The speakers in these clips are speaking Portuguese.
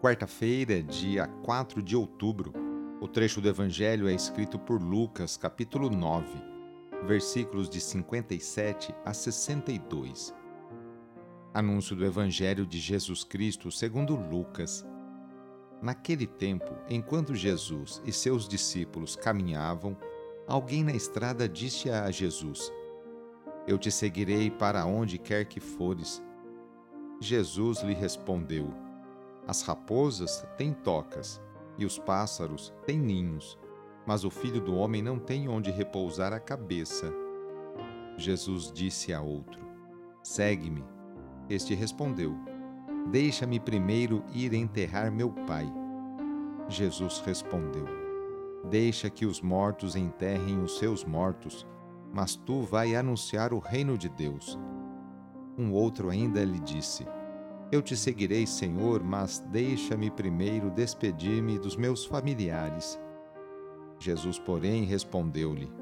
Quarta-feira, dia 4 de outubro. O trecho do Evangelho é escrito por Lucas, capítulo 9 versículos de 57 a 62. Anúncio do Evangelho de Jesus Cristo segundo Lucas. Naquele tempo, enquanto Jesus e seus discípulos caminhavam, alguém na estrada disse a Jesus: Eu te seguirei para onde quer que fores. Jesus lhe respondeu: As raposas têm tocas e os pássaros têm ninhos mas o filho do homem não tem onde repousar a cabeça. Jesus disse a outro: Segue-me. Este respondeu: Deixa-me primeiro ir enterrar meu pai. Jesus respondeu: Deixa que os mortos enterrem os seus mortos, mas tu vai anunciar o reino de Deus. Um outro ainda lhe disse: Eu te seguirei, Senhor, mas deixa-me primeiro despedir-me dos meus familiares. Jesus, porém, respondeu-lhe: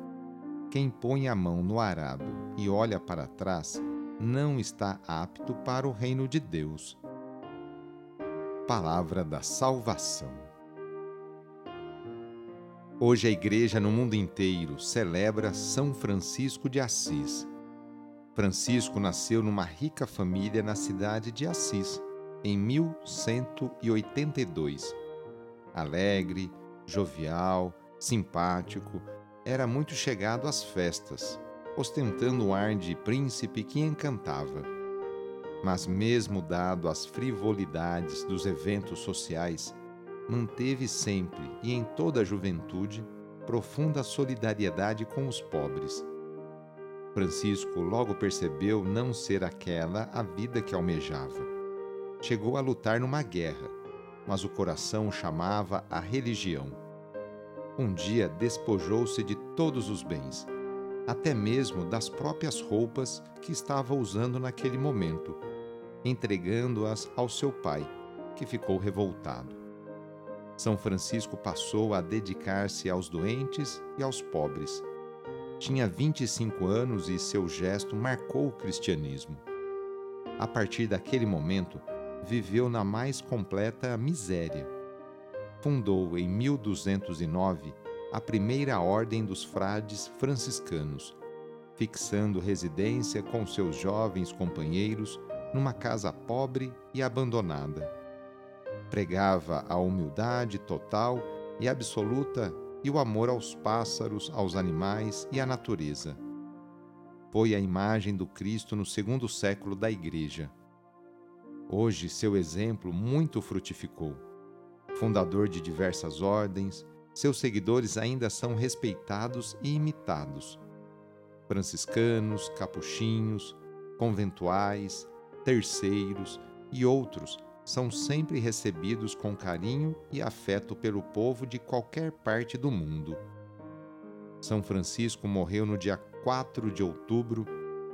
Quem põe a mão no arado e olha para trás, não está apto para o reino de Deus. Palavra da Salvação. Hoje a Igreja no mundo inteiro celebra São Francisco de Assis. Francisco nasceu numa rica família na cidade de Assis, em 1182. Alegre, jovial, simpático, era muito chegado às festas, ostentando um ar de príncipe que encantava. Mas, mesmo dado às frivolidades dos eventos sociais, manteve sempre e em toda a juventude profunda solidariedade com os pobres. Francisco logo percebeu não ser aquela a vida que almejava. Chegou a lutar numa guerra, mas o coração chamava a religião um dia despojou-se de todos os bens, até mesmo das próprias roupas que estava usando naquele momento, entregando-as ao seu pai, que ficou revoltado. São Francisco passou a dedicar-se aos doentes e aos pobres. Tinha 25 anos e seu gesto marcou o cristianismo. A partir daquele momento, viveu na mais completa miséria fundou em 1209 a primeira ordem dos frades franciscanos, fixando residência com seus jovens companheiros numa casa pobre e abandonada. Pregava a humildade total e absoluta e o amor aos pássaros, aos animais e à natureza. Foi a imagem do Cristo no segundo século da Igreja. Hoje, seu exemplo muito frutificou fundador de diversas ordens, seus seguidores ainda são respeitados e imitados. Franciscanos, capuchinhos, conventuais, terceiros e outros são sempre recebidos com carinho e afeto pelo povo de qualquer parte do mundo. São Francisco morreu no dia 4 de outubro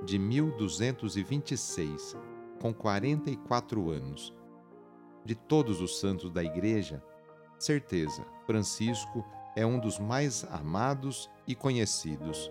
de 1226, com 44 anos de todos os santos da Igreja, certeza, Francisco é um dos mais amados e conhecidos.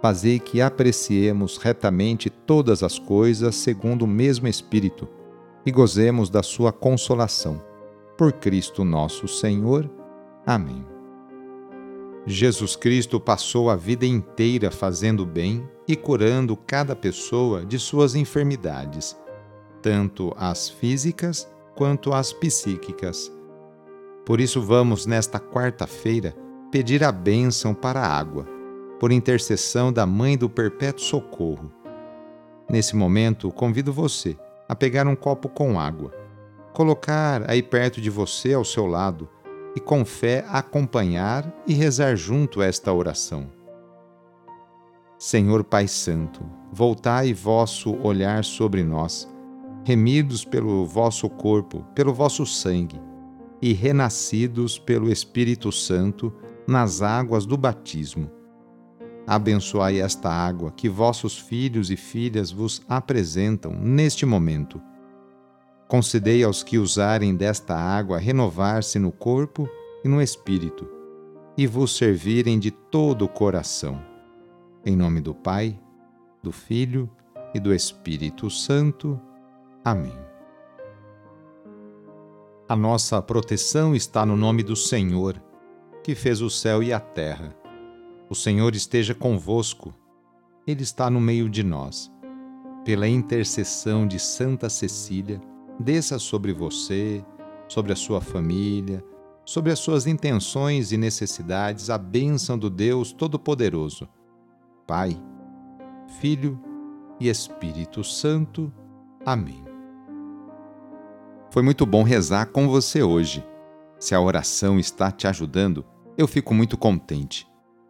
fazei que apreciemos retamente todas as coisas segundo o mesmo Espírito e gozemos da sua consolação. Por Cristo nosso Senhor. Amém. Jesus Cristo passou a vida inteira fazendo bem e curando cada pessoa de suas enfermidades, tanto as físicas quanto as psíquicas por isso, vamos, nesta quarta-feira, pedir a bênção para a água, por intercessão da Mãe do Perpétuo Socorro. Nesse momento, convido você a pegar um copo com água, colocar aí perto de você, ao seu lado, e com fé acompanhar e rezar junto esta oração. Senhor Pai Santo, voltai vosso olhar sobre nós, remidos pelo vosso corpo, pelo vosso sangue e renascidos pelo Espírito Santo nas águas do batismo. Abençoai esta água que vossos filhos e filhas vos apresentam neste momento. Concedei aos que usarem desta água renovar-se no corpo e no espírito, e vos servirem de todo o coração. Em nome do Pai, do Filho e do Espírito Santo. Amém. A nossa proteção está no nome do Senhor, que fez o céu e a terra. O Senhor esteja convosco, Ele está no meio de nós. Pela intercessão de Santa Cecília, desça sobre você, sobre a sua família, sobre as suas intenções e necessidades a bênção do Deus Todo-Poderoso. Pai, Filho e Espírito Santo. Amém. Foi muito bom rezar com você hoje. Se a oração está te ajudando, eu fico muito contente.